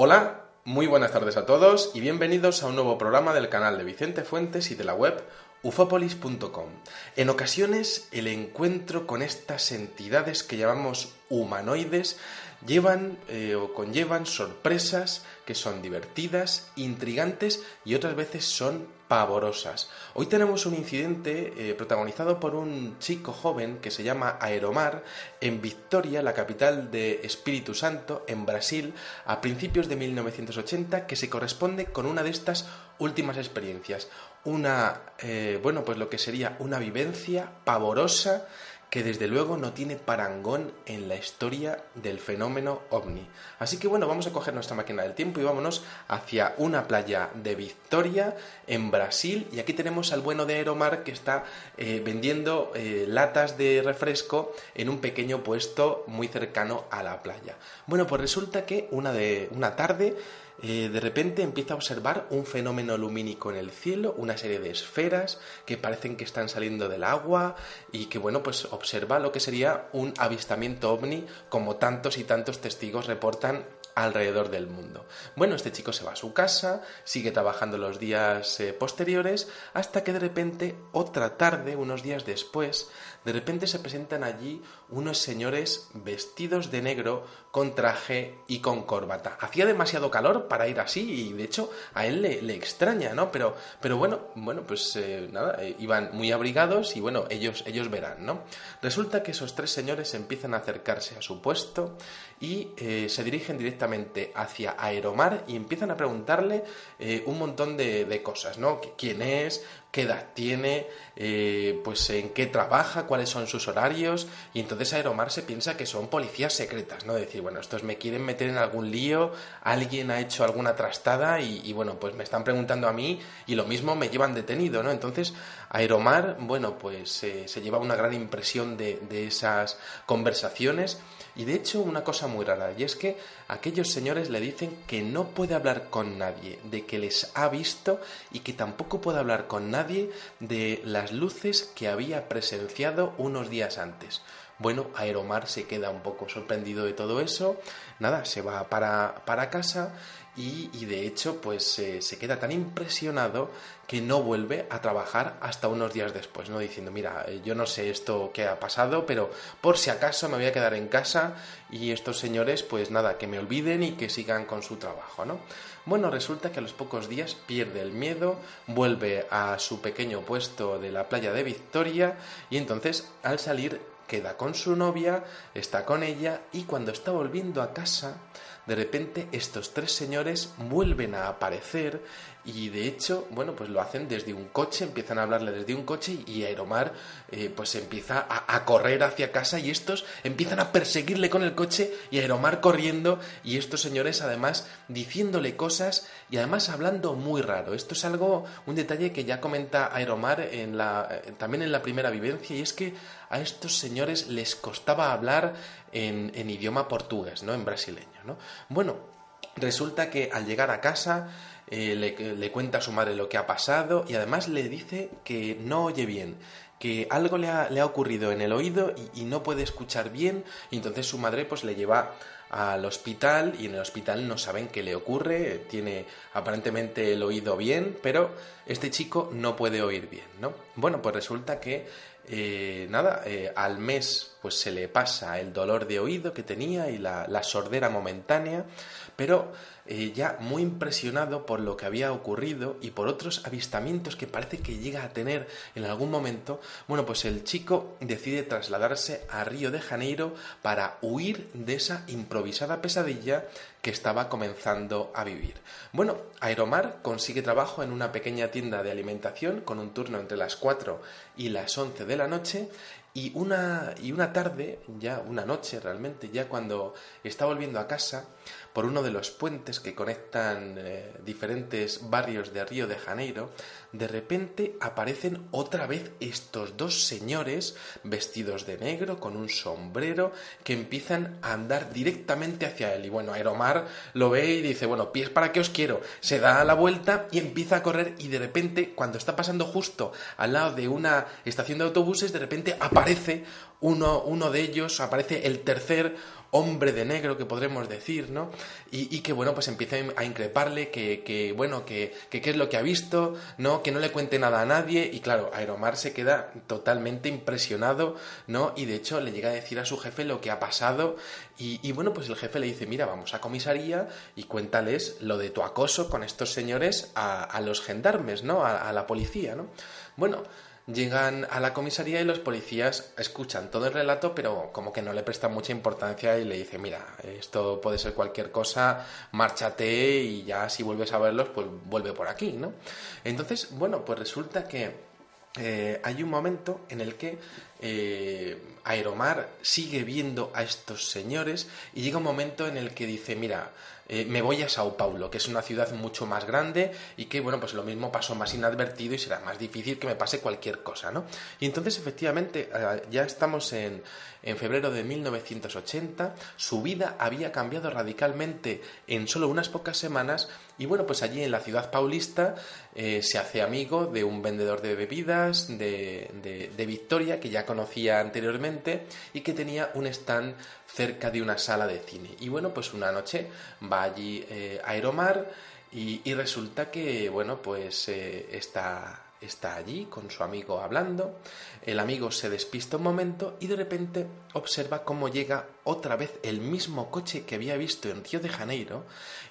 Hola, muy buenas tardes a todos y bienvenidos a un nuevo programa del canal de Vicente Fuentes y de la web ufopolis.com. En ocasiones el encuentro con estas entidades que llamamos humanoides llevan eh, o conllevan sorpresas que son divertidas, intrigantes y otras veces son pavorosas. Hoy tenemos un incidente eh, protagonizado por un chico joven que se llama Aeromar en Victoria, la capital de Espíritu Santo, en Brasil, a principios de 1980, que se corresponde con una de estas últimas experiencias. Una, eh, bueno, pues lo que sería una vivencia pavorosa que desde luego no tiene parangón en la historia del fenómeno ovni. Así que bueno, vamos a coger nuestra máquina del tiempo y vámonos hacia una playa de Victoria, en Brasil, y aquí tenemos al bueno de Aeromar que está eh, vendiendo eh, latas de refresco en un pequeño puesto muy cercano a la playa. Bueno, pues resulta que una, de, una tarde eh, de repente empieza a observar un fenómeno lumínico en el cielo, una serie de esferas que parecen que están saliendo del agua y que, bueno, pues observa lo que sería un avistamiento ovni como tantos y tantos testigos reportan alrededor del mundo. Bueno, este chico se va a su casa, sigue trabajando los días eh, posteriores, hasta que de repente, otra tarde, unos días después, de repente se presentan allí unos señores vestidos de negro con traje y con corbata. Hacía demasiado calor para ir así y de hecho a él le, extraña, ¿no? Pero, pero bueno, bueno, pues eh, nada, eh, iban muy abrigados y bueno, ellos, ellos verán, ¿no? Resulta que esos tres señores empiezan a acercarse a su puesto y eh, se dirigen directamente hacia Aeromar y empiezan a preguntarle un montón de, de cosas, ¿no? ¿Quién es? qué edad tiene, pues en qué trabaja, son sus horarios, y entonces Aeromar se piensa que son policías secretas, ¿no? Decir, bueno, estos me quieren meter en algún lío, alguien ha hecho alguna trastada y, bueno, pues me están preguntando a mí y lo mismo me llevan detenido, ¿no? Entonces Aeromar, bueno, pues eh, se lleva una gran impresión de esas conversaciones y de hecho una cosa muy rara, y es que aquellos señores le dicen que no puede hablar con nadie, de que les ha visto y que tampoco puede hablar con nadie de las luces que había presenciado unos días antes. Bueno, Aeromar se queda un poco sorprendido de todo eso, nada, se va para, para casa y, de hecho pues se queda tan impresionado que no vuelve a trabajar hasta unos días después, ¿no? Diciendo, mira, eh, yo no sé esto que ha pasado, pero por si acaso me voy a quedar en casa y estos señores pues nada, que me olviden y que sigan con su trabajo, ¿no? Bueno, resulta que a los pocos días pierde el miedo, vuelve a su pequeño puesto de la playa de Victoria y entonces al salir queda con su novia, está con ella y cuando está volviendo a casa de repente estos tres señores vuelven a aparecer y de hecho, bueno, pues lo hacen desde un coche, empiezan a hablarle desde un coche y Aeromar eh, pues empieza a, correr hacia casa y estos empiezan a perseguirle con el coche y Aeromar corriendo y estos señores además diciéndole cosas y además hablando muy raro. Esto es algo, un detalle que ya comenta Aeromar en la, eh, también en la primera vivencia y es que a estos señores les costaba hablar en, en idioma portugués, ¿no? En brasileño, ¿no? Bueno, resulta que al llegar a casa eh, le, cuenta a su madre lo que ha pasado y además le dice que no oye bien, que algo le ha, ocurrido en el oído y, y, no puede escuchar bien y entonces su madre pues le lleva al hospital y en el hospital no saben qué le ocurre, tiene aparentemente el oído bien, pero este chico no puede oír bien, ¿no? Bueno, pues resulta que eh, nada, eh, al mes pues se le pasa el dolor de oído que tenía y la, sordera momentánea, pero eh, ya muy impresionado por lo que había ocurrido y por otros avistamientos que parece que llega a tener en algún momento, bueno, pues el chico decide trasladarse a Río de Janeiro para huir de esa improvisada pesadilla que estaba comenzando a vivir. Bueno, Aeromar consigue trabajo en una pequeña tienda de alimentación con un turno entre las 4 y las 11 de la noche y una, y una tarde, ya una noche realmente, ya cuando está volviendo a casa, por uno de los puentes que conectan eh, diferentes barrios de Río de Janeiro, de repente aparecen otra vez estos dos señores vestidos de negro con un sombrero que empiezan a andar directamente hacia él. Y bueno, Aeromar lo ve y dice, bueno, pies para qué os quiero. Se da la vuelta y empieza a correr y de repente, cuando está pasando justo al lado de una estación de autobuses, de repente aparece uno, uno de ellos, aparece el tercer hombre de negro que podremos decir, ¿no? Y, que, bueno, pues empieza a increparle que, que bueno, que, qué es lo que ha visto, ¿no? Que no le cuente nada a nadie y claro, Aeromar se queda totalmente impresionado, ¿no? Y de hecho le llega a decir a su jefe lo que ha pasado y, bueno, pues el jefe le dice, mira, vamos a comisaría y cuéntales lo de tu acoso con estos señores a, los gendarmes, ¿no? A, a la policía, ¿no? Bueno, Llegan a la comisaría y los policías escuchan todo el relato, pero como que no le prestan mucha importancia y le dicen, mira, esto puede ser cualquier cosa, márchate y ya si vuelves a verlos, pues vuelve por aquí, ¿no? Entonces, bueno, pues resulta que eh, hay un momento en el que eh, Aeromar sigue viendo a estos señores y llega un momento en el que dice, mira, eh, me voy a Sao Paulo, que es una ciudad mucho más grande y que, bueno, pues lo mismo pasó más inadvertido y será más difícil que me pase cualquier cosa, ¿no? Y entonces, efectivamente, eh, ya estamos en, en febrero de 1980, su vida había cambiado radicalmente en solo unas pocas semanas y bueno, pues allí en la ciudad paulista eh, se hace amigo de un vendedor de bebidas de, de, Victoria que ya conocía anteriormente y que tenía un stand cerca de una sala de cine. Y bueno, pues una noche va allí eh, a Aeromar y, resulta que, bueno, pues eh, está está allí con su amigo hablando, el amigo se despista un momento y de repente observa cómo llega otra vez el mismo coche que había visto en Río de Janeiro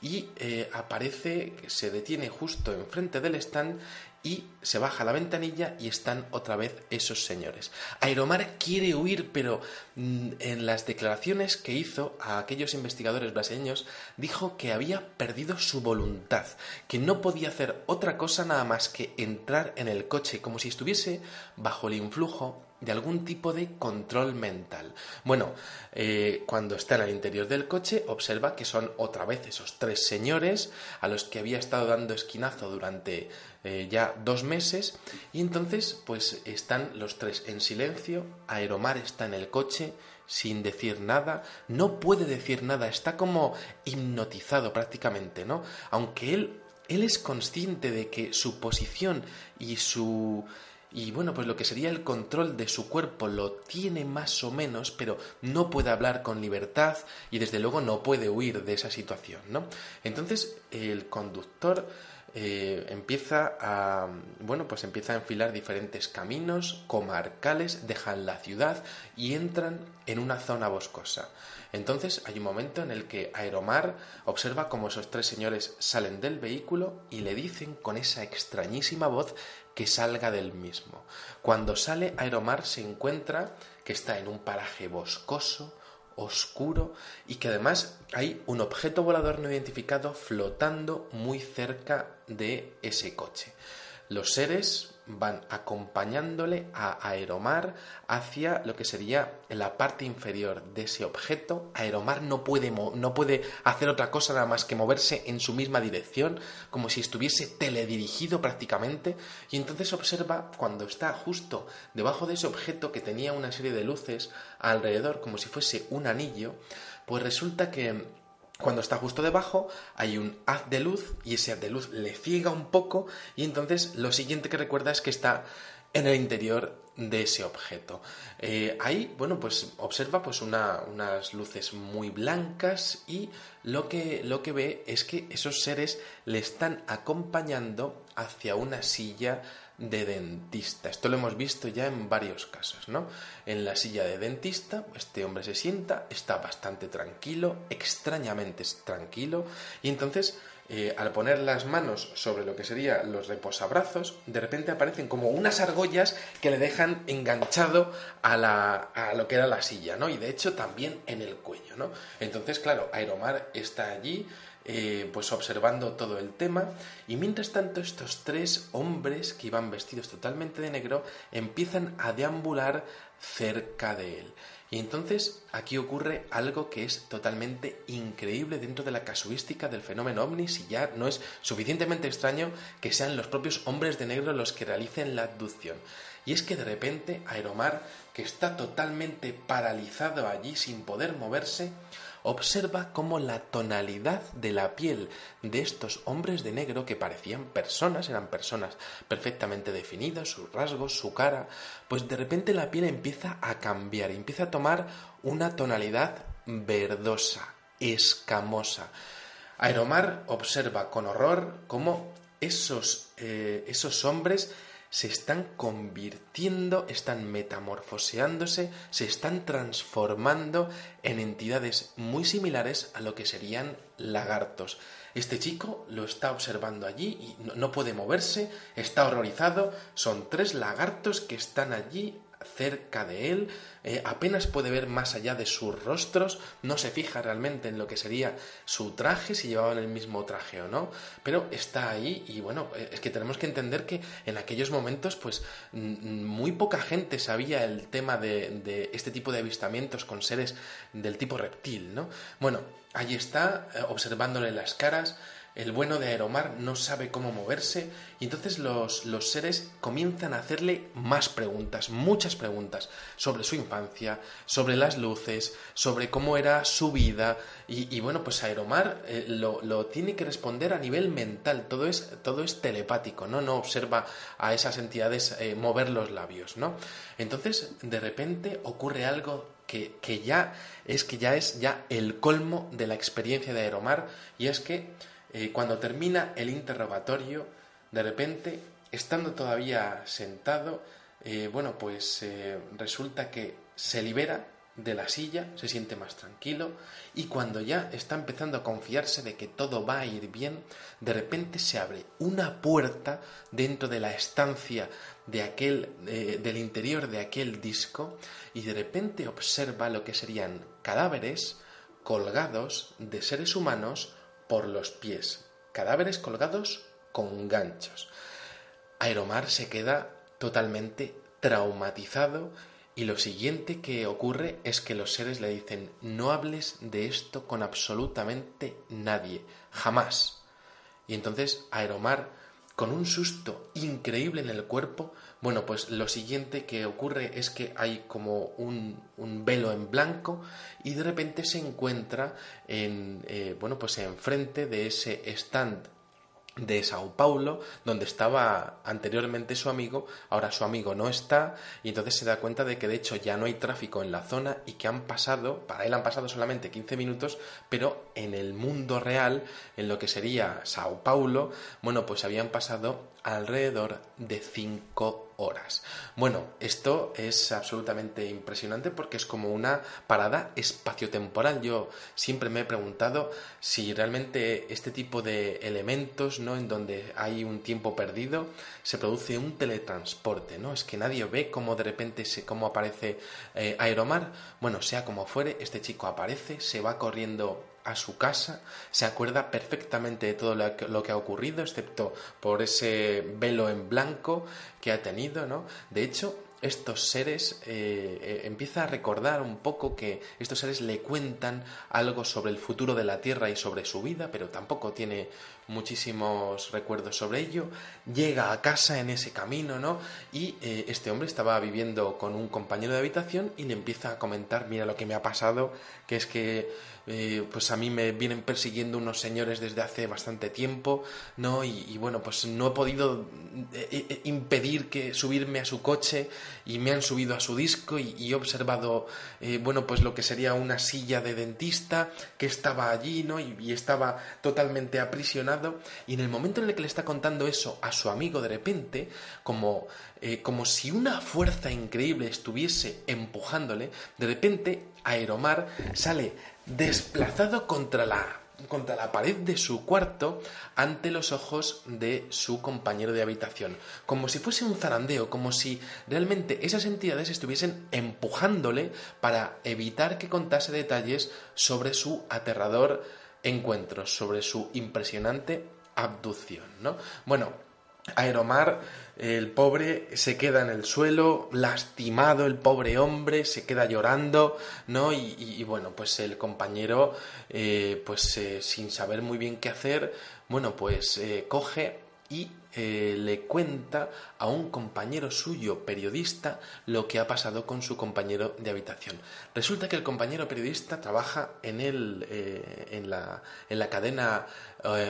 y eh, aparece, se detiene justo enfrente del stand y se baja la ventanilla y están otra vez esos señores. Aeromar quiere huir, pero mm, en las declaraciones que hizo a aquellos investigadores brasileños dijo que había perdido su voluntad, que no podía hacer otra cosa nada más que entrar en el coche como si estuviese bajo el influjo de algún tipo de control mental. Bueno, eh, cuando está en el interior del coche, observa que son otra vez esos tres señores a los que había estado dando esquinazo durante eh, ya dos meses y entonces pues están los tres en silencio, Aeromar está en el coche sin decir nada, no puede decir nada, está como hipnotizado prácticamente, ¿no? Aunque él, él es consciente de que su posición y su y bueno, pues lo que sería el control de su cuerpo lo tiene más o menos, pero no puede hablar con libertad y desde luego no puede huir de esa situación, ¿no? Entonces el conductor eh, empieza a bueno pues empieza a enfilar diferentes caminos comarcales dejan la ciudad y entran en una zona boscosa entonces hay un momento en el que Aeromar observa cómo esos tres señores salen del vehículo y le dicen con esa extrañísima voz que salga del mismo cuando sale Aeromar se encuentra que está en un paraje boscoso oscuro y que además hay un objeto volador no identificado flotando muy cerca de ese coche. Los seres van acompañándole a Aeromar hacia lo que sería la parte inferior de ese objeto. Aeromar no puede, no puede hacer otra cosa nada más que moverse en su misma dirección, como si estuviese teledirigido prácticamente, y entonces observa cuando está justo debajo de ese objeto que tenía una serie de luces alrededor, como si fuese un anillo, pues resulta que cuando está justo debajo hay un haz de luz y ese haz de luz le ciega un poco y entonces lo siguiente que recuerda es que está en el interior de ese objeto. Eh, ahí, bueno, pues observa pues unas luces muy blancas y lo que, lo que ve es que esos seres le están acompañando hacia una silla de dentista. Esto lo hemos visto ya en varios casos, ¿no? En la silla de dentista, este hombre se sienta, está bastante tranquilo, extrañamente tranquilo, y entonces al poner las manos sobre lo que serían los reposabrazos, de repente aparecen como unas argollas que le dejan enganchado a lo que era la silla, ¿no? Y de hecho también en el cuello, ¿no? Entonces, claro, Aeromar está allí, eh, pues observando todo el tema y mientras tanto estos tres hombres que iban vestidos totalmente de negro empiezan a deambular cerca de él. Y entonces aquí ocurre algo que es totalmente increíble dentro de la casuística del fenómeno ovni, si ya no es suficientemente extraño que sean los propios hombres de negro los que realicen la abducción. Y es que de repente Aeromar, que está totalmente paralizado allí sin poder moverse, observa cómo la tonalidad de la piel de estos hombres de negro que parecían personas, eran personas perfectamente definidas, sus rasgos, su cara, pues de repente la piel empieza a cambiar, empieza a tomar una tonalidad verdosa, escamosa. Aeromar observa con horror cómo esos, eh, esos hombres se están convirtiendo, están metamorfoseándose, se están transformando en entidades muy similares a lo que serían lagartos. Este chico lo está observando allí y no, puede moverse, está horrorizado. Son tres lagartos que están allí cerca de él, eh, apenas puede ver más allá de sus rostros, no se fija realmente en lo que sería su traje, si llevaban el mismo traje o no, pero está ahí y bueno, eh, es que tenemos que entender que en aquellos momentos pues muy poca gente sabía el tema de, este tipo de avistamientos con seres del tipo reptil, ¿no? Bueno, allí está, eh, observándole las caras, el bueno de Aeromar no sabe cómo moverse y entonces los, los, seres comienzan a hacerle más preguntas, muchas preguntas sobre su infancia, sobre las luces, sobre cómo era su vida y, bueno, pues Aeromar eh, lo, lo, tiene que responder a nivel mental, todo es, todo es telepático, ¿no? No observa a esas entidades eh, mover los labios, ¿no? Entonces, de repente ocurre algo que, que ya es que ya es ya el colmo de la experiencia de Aeromar y es que eh, cuando termina el interrogatorio, de repente, estando todavía sentado, eh, bueno, pues eh, resulta que se libera de la silla, se siente más tranquilo y cuando ya está empezando a confiarse de que todo va a ir bien, de repente se abre una puerta dentro de la estancia de aquel, del interior de aquel disco y de repente observa lo que serían cadáveres colgados de seres humanos por los pies, cadáveres colgados con ganchos. Aeromar se queda totalmente traumatizado y lo siguiente que ocurre es que los seres le dicen no hables de esto con absolutamente nadie, jamás. Y entonces Aeromar, con un susto increíble en el cuerpo, bueno, pues lo siguiente que ocurre es que hay como un, velo en blanco y de repente se encuentra en, eh, bueno, pues enfrente de ese stand de Sao Paulo, donde estaba anteriormente su amigo, ahora su amigo no está, y entonces se da cuenta de que de hecho ya no hay tráfico en la zona y que han pasado, para él han pasado solamente 15 minutos, pero en el mundo real, en lo que sería Sao Paulo, bueno, pues habían pasado alrededor de 5 horas. Bueno, esto es absolutamente impresionante porque es como una parada espaciotemporal. Yo siempre me he preguntado si realmente este tipo de elementos, ¿no? En donde hay un tiempo perdido, se produce un teletransporte, ¿no? Es que nadie ve cómo de repente se, cómo aparece eh, Aeromar. Bueno, sea como fuere, este chico aparece, se va corriendo a su casa, se acuerda perfectamente de todo lo que, ha ocurrido, excepto por ese velo en blanco que ha tenido, ¿no? De hecho, estos seres eh, eh, empieza a recordar un poco que estos seres le cuentan algo sobre el futuro de la Tierra y sobre su vida, pero tampoco tiene muchísimos recuerdos sobre ello. Llega a casa en ese camino, ¿no? Y eh, este hombre estaba viviendo con un compañero de habitación y le empieza a comentar, mira lo que me ha pasado, que es que eh, pues a mí me vienen persiguiendo unos señores desde hace bastante tiempo, ¿no? Y, bueno, pues no he podido eh, impedir que subirme a su coche y me han subido a su disco y, he observado, bueno, pues lo que sería una silla de dentista que estaba allí, ¿no? y estaba totalmente aprisionado y en el momento en el que le está contando eso a su amigo de repente, como, eh, como si una fuerza increíble estuviese empujándole, de repente Aeromar sale desplazado contra la contra la pared de su cuarto ante los ojos de su compañero de habitación, como si fuese un zarandeo, como si realmente esas entidades estuviesen empujándole para evitar que contase detalles sobre su aterrador encuentros sobre su impresionante abducción, ¿no? Bueno, Aeromar, el pobre, se queda en el suelo, lastimado el pobre hombre, se queda llorando, ¿no? Y, bueno, pues el compañero, eh, pues eh, sin saber muy bien qué hacer, bueno, pues eh, coge y le cuenta a un compañero suyo periodista lo que ha pasado con su compañero de habitación. Resulta que el compañero periodista trabaja en, el, en, la, en la cadena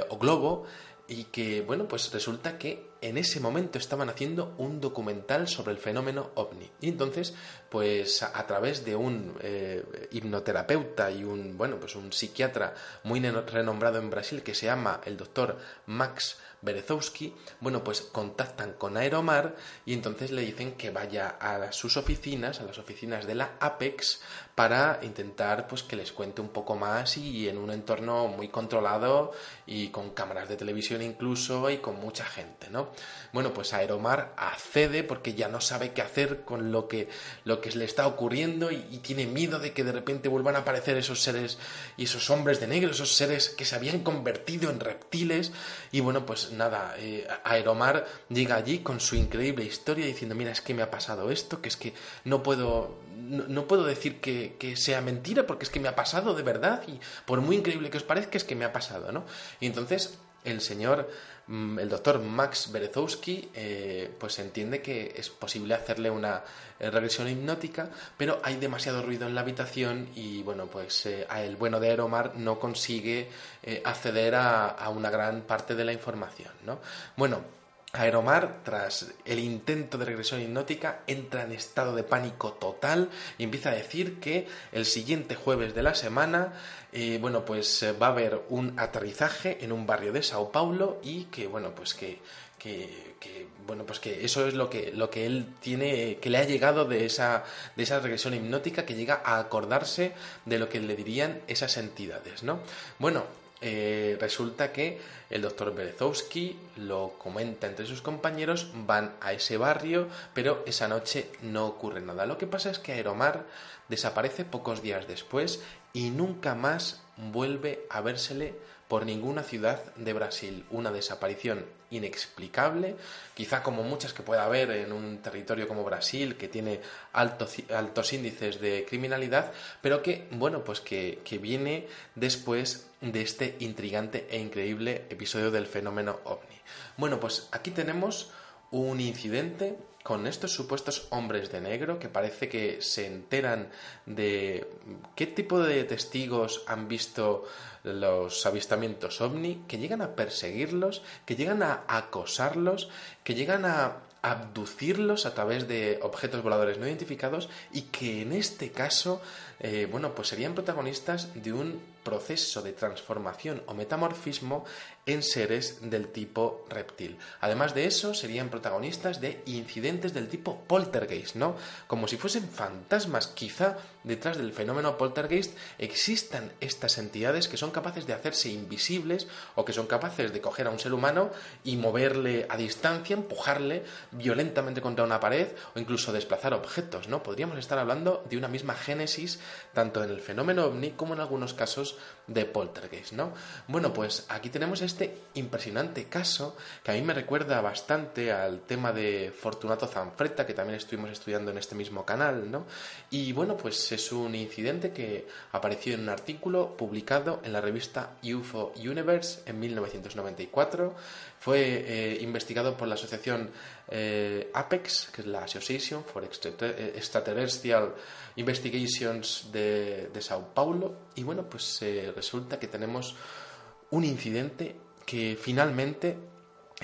O Globo y que, bueno, pues resulta que en ese momento estaban haciendo un documental sobre el fenómeno ovni. Y entonces, pues a, través de un eh, hipnoterapeuta y un, bueno, pues un psiquiatra muy renombrado en Brasil que se llama el doctor Max Berezowski, bueno, pues contactan con Aeromar y entonces le dicen que vaya a sus oficinas, a las oficinas de la Apex, para intentar pues que les cuente un poco más y en un entorno muy controlado y con cámaras de televisión incluso y con mucha gente, ¿no? Bueno, pues Aeromar accede porque ya no sabe qué hacer con lo que, lo que le está ocurriendo y, tiene miedo de que de repente vuelvan a aparecer esos seres y esos hombres de negro, esos seres que se habían convertido en reptiles y bueno, pues nada, eh, Aeromar llega allí con su increíble historia diciendo, mira, es que me ha pasado esto, que es que no puedo, no, puedo decir que, que, sea mentira porque es que me ha pasado de verdad y por muy increíble que os parezca es que me ha pasado, ¿no? Y entonces el señor, mm, el doctor Max Berezowski, eh, pues entiende que es posible hacerle una eh, regresión hipnótica, pero hay demasiado ruido en la habitación y, bueno, pues eh, el bueno de Aeromar no consigue acceder a, a, una gran parte de la información, ¿no? Bueno, Aeromar, tras el intento de regresión hipnótica, entra en estado de pánico total y empieza a decir que el siguiente jueves de la semana, eh, bueno, pues eh, va a haber un aterrizaje en un barrio de Sao Paulo y que, bueno, pues que, bueno, pues que eso es lo que, lo que él tiene, que le ha llegado de esa, de esa regresión hipnótica, que llega a acordarse de lo que le dirían esas entidades, ¿no? Bueno, eh, resulta que el doctor Berezowski lo comenta entre sus compañeros, van a ese barrio, pero esa noche no ocurre nada. Lo que pasa es que Aeromar desaparece pocos días después y nunca más vuelve a vérsele por ninguna ciudad de Brasil. Una desaparición inexplicable, quizá como muchas que pueda haber en un territorio como Brasil, que tiene altos, altos índices de criminalidad, pero que, bueno, pues que, que viene después de este intrigante e increíble episodio del fenómeno ovni. Bueno, pues aquí tenemos un incidente con estos supuestos hombres de negro que parece que se enteran de qué tipo de testigos han visto los avistamientos ovni, que llegan a perseguirlos, que llegan a acosarlos, que llegan a abducirlos a través de objetos voladores no identificados y que en este caso, eh, bueno, pues serían protagonistas de un proceso de transformación o metamorfismo en seres del tipo reptil. Además de eso, serían protagonistas de incidentes del tipo poltergeist, ¿no? Como si fuesen fantasmas. Quizá detrás del fenómeno poltergeist existan estas entidades que son capaces de hacerse invisibles o que son capaces de coger a un ser humano y moverle a distancia, empujarle violentamente contra una pared o incluso desplazar objetos, ¿no? Podríamos estar hablando de una misma génesis tanto en el fenómeno ovni como en algunos casos de poltergeist, ¿no? Bueno, pues aquí tenemos este impresionante caso que a mí me recuerda bastante al tema de Fortunato Zanfretta, que también estuvimos estudiando en este mismo canal, ¿no? Y bueno, pues es un incidente que apareció en un artículo publicado en la revista UFO Universe en 1994. Fue eh, investigado por la asociación eh, APEX, que es la Association for Extraterrestrial Investigations de, de Sao Paulo. Y bueno, pues resulta que tenemos un incidente que finalmente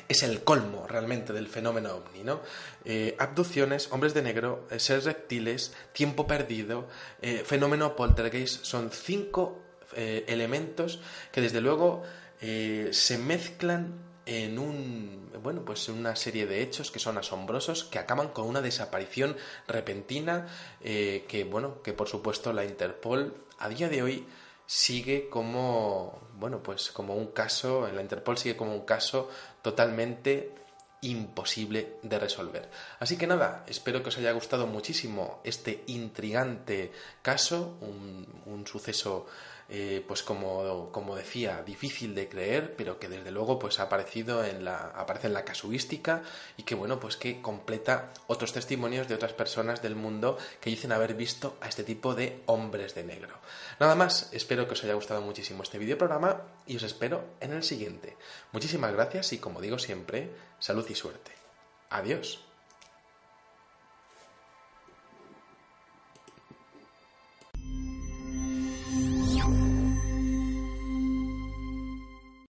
es el colmo realmente del fenómeno ovni, ¿no? Eh, abducciones, hombres de negro, eh, seres reptiles, tiempo perdido, eh, fenómeno poltergeist, son cinco elementos que desde luego se mezclan en un bueno pues en una serie de hechos que son asombrosos que acaban con una desaparición repentina que bueno que por supuesto la Interpol a día de hoy sigue como, bueno, pues como un caso, en la Interpol sigue como un caso totalmente imposible de resolver. Así que nada, espero que os haya gustado muchísimo este intrigante caso, un, suceso eh, pues como, como, decía, difícil de creer, pero que desde luego pues ha aparecido en la, aparece en la casuística y que bueno, pues que completa otros testimonios de otras personas del mundo que dicen haber visto a este tipo de hombres de negro. Nada más, espero que os haya gustado muchísimo este videoprograma y os espero en el siguiente. Muchísimas gracias y como digo siempre, salud y suerte. Adiós.